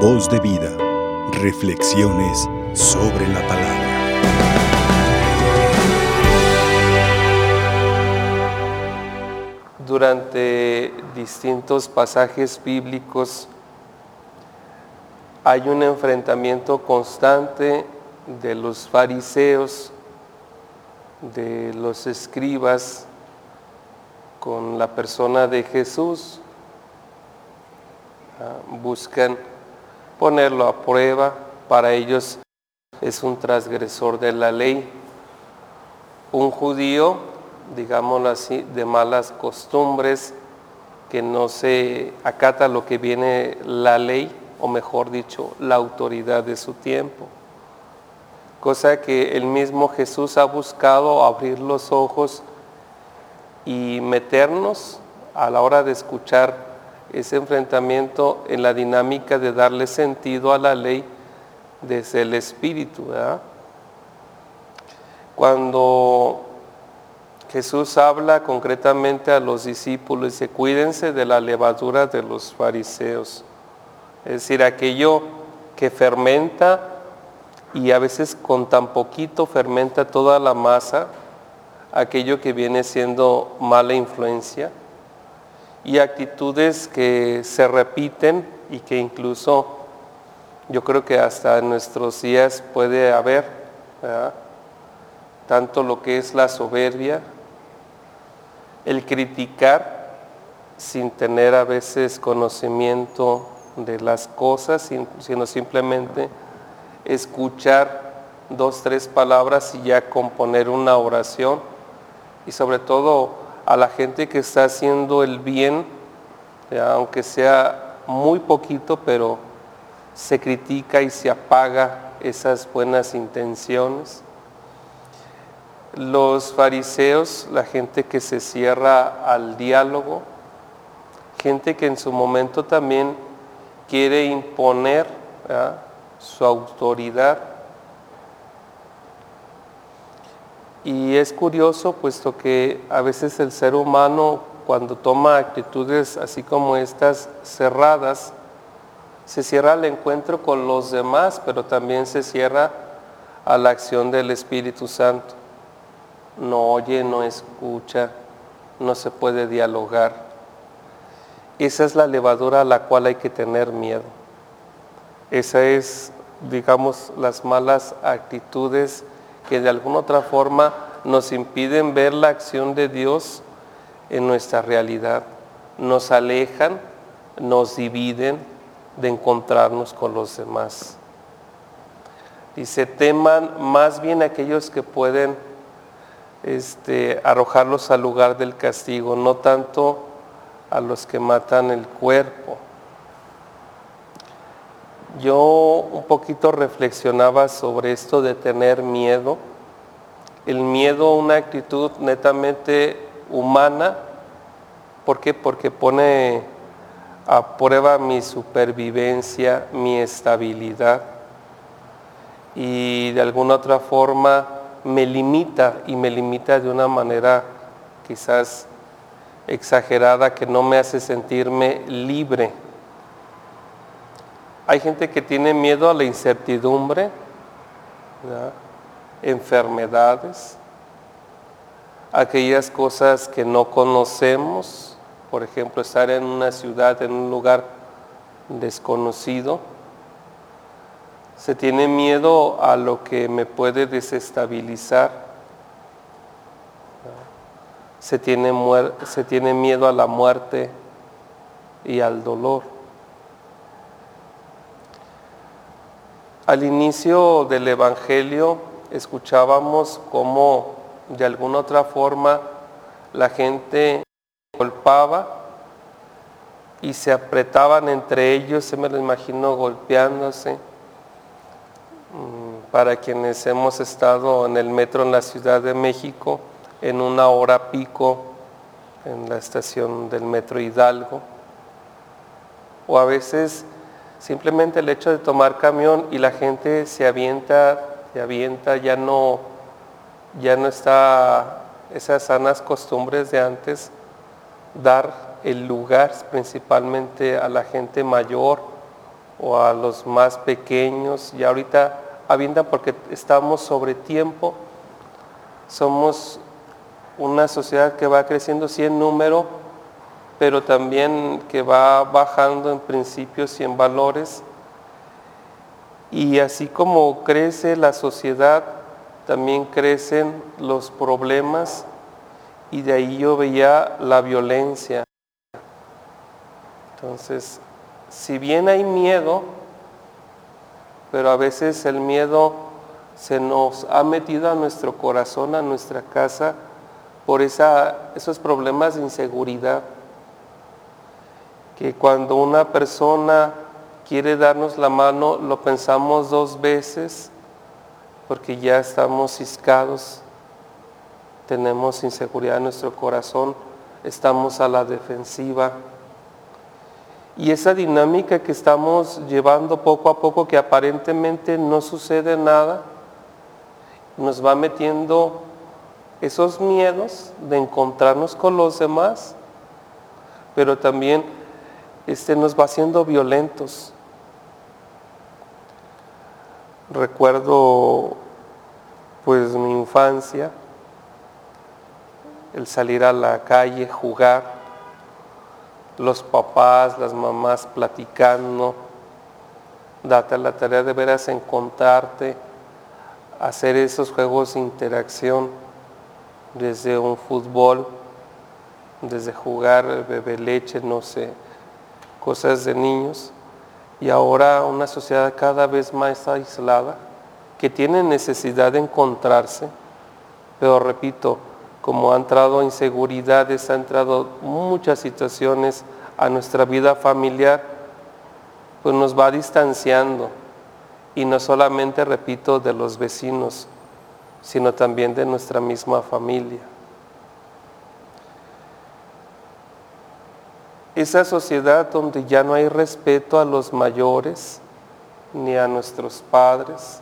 Voz de vida. Reflexiones sobre la palabra. Durante distintos pasajes bíblicos hay un enfrentamiento constante de los fariseos, de los escribas con la persona de Jesús. Ah, buscan ponerlo a prueba, para ellos es un transgresor de la ley. Un judío, digámoslo así, de malas costumbres, que no se acata lo que viene la ley, o mejor dicho, la autoridad de su tiempo. Cosa que el mismo Jesús ha buscado abrir los ojos y meternos a la hora de escuchar ese enfrentamiento en la dinámica de darle sentido a la ley desde el Espíritu. Cuando Jesús habla concretamente a los discípulos, dice, cuídense de la levadura de los fariseos. Es decir, aquello que fermenta y a veces con tan poquito fermenta toda la masa, aquello que viene siendo mala influencia y actitudes que se repiten y que incluso yo creo que hasta en nuestros días puede haber, tanto lo que es la soberbia, el criticar sin tener a veces conocimiento de las cosas, sino simplemente escuchar dos, tres palabras y ya componer una oración. Y sobre todo a la gente que está haciendo el bien, aunque sea muy poquito, pero se critica y se apaga esas buenas intenciones. Los fariseos, la gente que se cierra al diálogo, gente que en su momento también quiere imponer su autoridad Y es curioso puesto que a veces el ser humano cuando toma actitudes así como estas cerradas, se cierra al encuentro con los demás, pero también se cierra a la acción del Espíritu Santo. No oye, no escucha, no se puede dialogar. Esa es la levadura a la cual hay que tener miedo. Esa es, digamos, las malas actitudes que de alguna otra forma nos impiden ver la acción de Dios en nuestra realidad, nos alejan, nos dividen de encontrarnos con los demás. Dice, teman más bien aquellos que pueden este, arrojarlos al lugar del castigo, no tanto a los que matan el cuerpo. Yo un poquito reflexionaba sobre esto de tener miedo. El miedo, una actitud netamente humana. ¿Por qué? Porque pone a prueba mi supervivencia, mi estabilidad y de alguna otra forma me limita y me limita de una manera quizás exagerada que no me hace sentirme libre hay gente que tiene miedo a la incertidumbre, enfermedades, aquellas cosas que no conocemos, por ejemplo, estar en una ciudad, en un lugar desconocido. Se tiene miedo a lo que me puede desestabilizar. Se tiene, miedo a la muerte y al dolor. Al inicio del Evangelio escuchábamos cómo de alguna otra forma la gente golpaba y se apretaban entre ellos, se me lo imagino golpeándose. Mm, para quienes hemos estado en el metro en la Ciudad de México, en una hora pico en la estación del metro Hidalgo, o a veces Simplemente el hecho de tomar camión y la gente se avienta, se avienta, ya no, ya no está esas sanas costumbres de antes, dar el lugar principalmente a la gente mayor o a los más pequeños. Y ahorita avientan porque estamos sobre tiempo. Somos una sociedad que va creciendo sí en número, pero también que va bajando en principios y en valores. Y así como crece la sociedad, también crecen los problemas y de ahí yo veía la violencia. Entonces, si bien hay miedo, pero a veces el miedo se nos ha metido a nuestro corazón, a nuestra casa, por esos problemas de inseguridad. Que cuando una persona quiere darnos la mano, lo pensamos dos veces porque ya estamos ciscados, tenemos inseguridad en nuestro corazón, estamos a la defensiva. Y esa dinámica que estamos llevando poco a poco, que aparentemente no sucede nada, nos va metiendo esos miedos de encontrarnos con los demás, pero también este, nos va haciendo violentos. Recuerdo pues mi infancia, el salir a la calle, jugar, los papás, las mamás platicando, date la tarea de veras encontrarte, hacer esos juegos de interacción, desde un fútbol, desde jugar bebé leche, no sé, cosas de niños y ahora una sociedad cada vez más aislada, que tiene necesidad de encontrarse, pero repito, como ha entrado inseguridades, ha entrado muchas situaciones a nuestra vida familiar, pues nos va distanciando. Y no solamente, repito, de los vecinos, sino también de nuestra misma familia. Esa sociedad donde ya no hay respeto a los mayores ni a nuestros padres,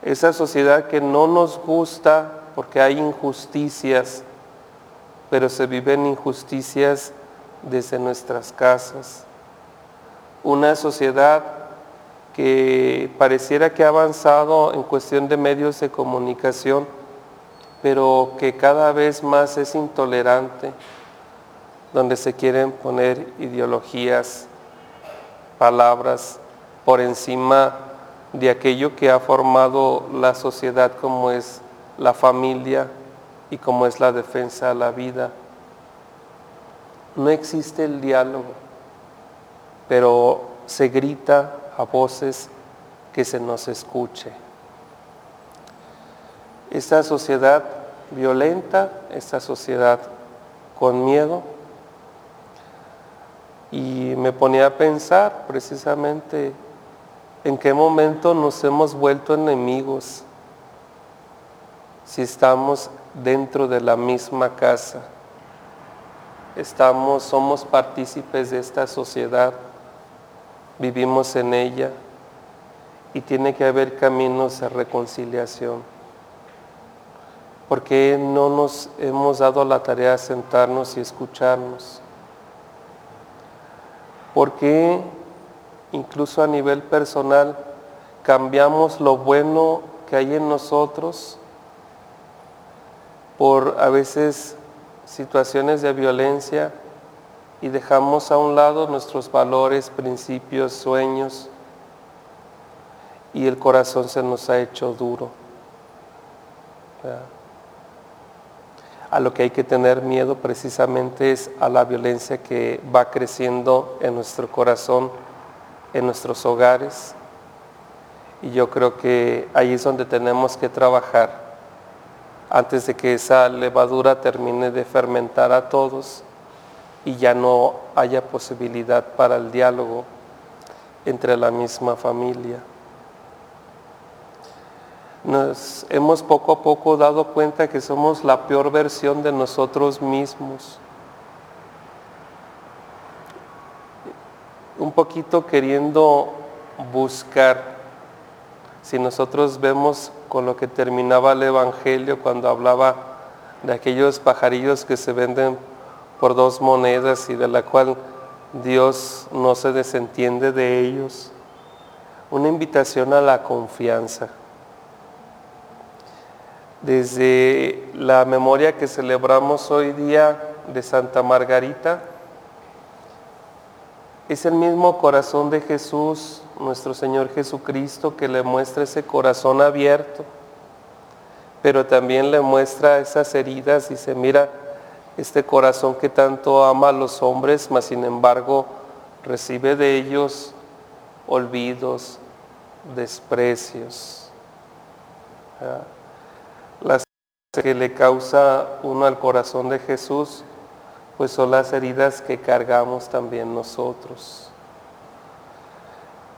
esa sociedad que no nos gusta porque hay injusticias, pero se viven injusticias desde nuestras casas, una sociedad que pareciera que ha avanzado en cuestión de medios de comunicación, pero que cada vez más es intolerante, donde se quieren poner ideologías, palabras por encima de aquello que ha formado la sociedad como es la familia y como es la defensa a la vida. No existe el diálogo, pero se grita a voces que se nos escuche. Esta sociedad violenta, esta sociedad con miedo, y me ponía a pensar precisamente en qué momento nos hemos vuelto enemigos si estamos dentro de la misma casa. Estamos, somos partícipes de esta sociedad, vivimos en ella y tiene que haber caminos de reconciliación. porque no nos hemos dado la tarea de sentarnos y escucharnos? Porque incluso a nivel personal cambiamos lo bueno que hay en nosotros por a veces situaciones de violencia y dejamos a un lado nuestros valores, principios, sueños y el corazón se nos ha hecho duro a lo que hay que tener miedo precisamente es a la violencia que va creciendo en nuestro corazón, en nuestros hogares. Y yo creo que ahí es donde tenemos que trabajar antes de que esa levadura termine de fermentar a todos y ya no haya posibilidad para el diálogo entre la misma familia nos hemos poco a poco dado cuenta que somos la peor versión de nosotros mismos. Un poquito queriendo buscar, si nosotros vemos con lo que terminaba el Evangelio cuando hablaba de aquellos pajarillos que se venden por dos monedas y de la cual Dios no se desentiende de ellos. Una invitación a la confianza. Desde la memoria que celebramos hoy día de Santa Margarita, es el mismo corazón de Jesús, nuestro Señor Jesucristo, que le muestra ese corazón abierto, pero también le muestra esas heridas y se mira, este corazón que tanto ama a los hombres, mas sin embargo recibe de ellos olvidos, desprecios. Las que le causa uno al corazón de Jesús, pues son las heridas que cargamos también nosotros.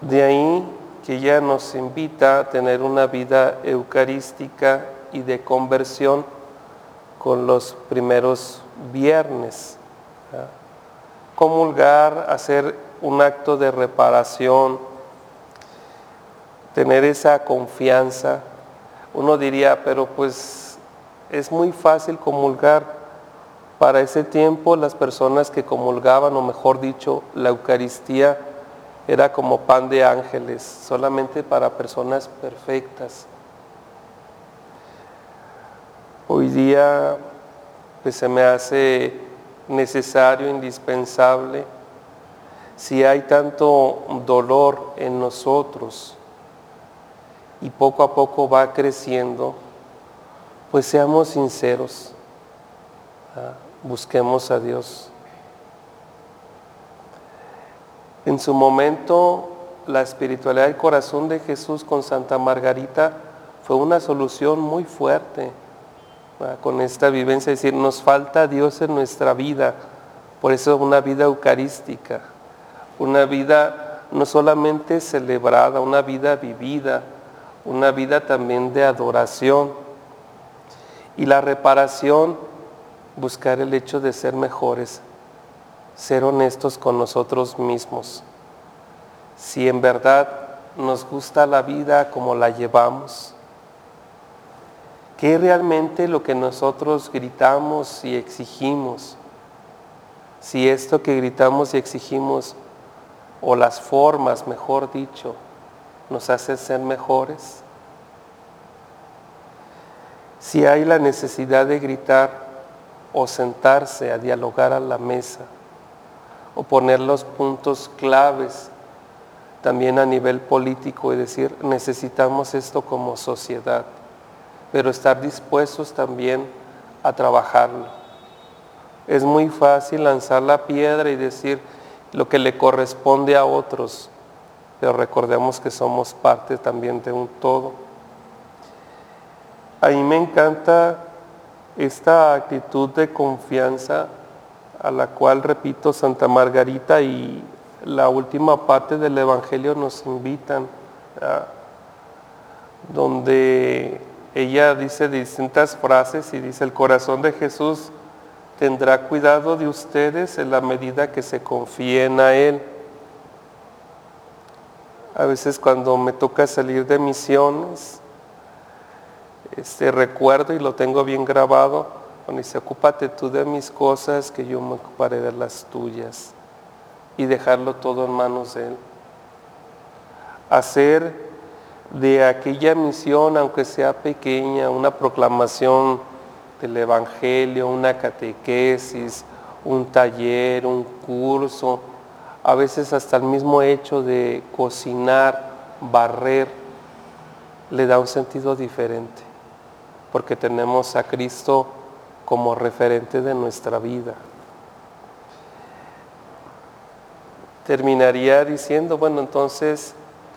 De ahí que ella nos invita a tener una vida eucarística y de conversión con los primeros viernes. Comulgar, hacer un acto de reparación, tener esa confianza. Uno diría, pero pues es muy fácil comulgar. Para ese tiempo las personas que comulgaban, o mejor dicho, la Eucaristía era como pan de ángeles, solamente para personas perfectas. Hoy día pues, se me hace necesario, indispensable, si hay tanto dolor en nosotros y poco a poco va creciendo, pues seamos sinceros, busquemos a Dios. En su momento, la espiritualidad del corazón de Jesús con Santa Margarita fue una solución muy fuerte con esta vivencia, es decir, nos falta Dios en nuestra vida, por eso una vida eucarística, una vida no solamente celebrada, una vida vivida, una vida también de adoración. Y la reparación, buscar el hecho de ser mejores, ser honestos con nosotros mismos. Si en verdad nos gusta la vida como la llevamos, ¿Qué es realmente lo que nosotros gritamos y exigimos? Si esto que gritamos y exigimos, o las formas, mejor dicho, nos hace ser mejores. Si hay la necesidad de gritar o sentarse a dialogar a la mesa, o poner los puntos claves también a nivel político y decir, necesitamos esto como sociedad pero estar dispuestos también a trabajarlo. Es muy fácil lanzar la piedra y decir lo que le corresponde a otros, pero recordemos que somos parte también de un todo. A mí me encanta esta actitud de confianza a la cual, repito, Santa Margarita y la última parte del Evangelio nos invitan, donde ella dice distintas frases y dice, el corazón de Jesús tendrá cuidado de ustedes en la medida que se confíen a Él. A veces cuando me toca salir de misiones, este, recuerdo y lo tengo bien grabado, cuando dice, ocúpate tú de mis cosas, que yo me ocuparé de las tuyas. Y dejarlo todo en manos de Él. Hacer de aquella misión, aunque sea pequeña, una proclamación del Evangelio, una catequesis, un taller, un curso, a veces hasta el mismo hecho de cocinar, barrer, le da un sentido diferente, porque tenemos a Cristo como referente de nuestra vida. Terminaría diciendo, bueno, entonces,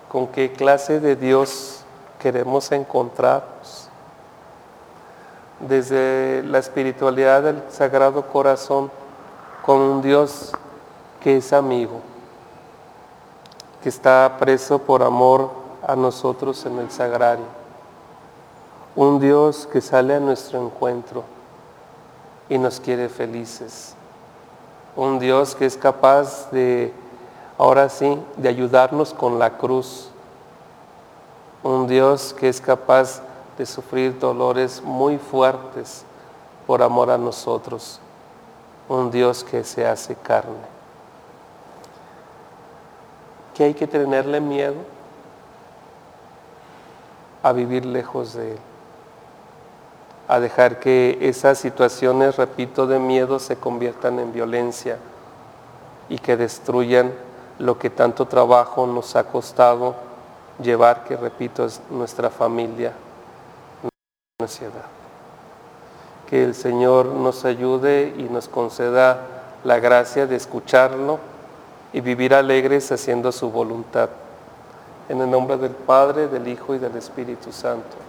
con qué clase de Dios queremos encontrarnos. Desde la espiritualidad del Sagrado Corazón, con un Dios que es amigo, que está preso por amor a nosotros en el sagrario. Un Dios que sale a nuestro encuentro y nos quiere felices. Un Dios que es capaz de ahora sí, de ayudarnos con la cruz. Un Dios que es capaz de sufrir dolores muy fuertes por amor a nosotros. Un Dios que se hace carne. que hay que tenerle miedo a vivir lejos de Él, a dejar que esas situaciones, repito, de miedo se conviertan en violencia y que destruyan lo que tanto trabajo nos ha costado llevar, que repito, es nuestra familia, nuestra ciudad. Que el Señor nos ayude y nos conceda la gracia de escucharlo y vivir alegres haciendo su voluntad. En el nombre del Padre, del Hijo y del Espíritu Santo.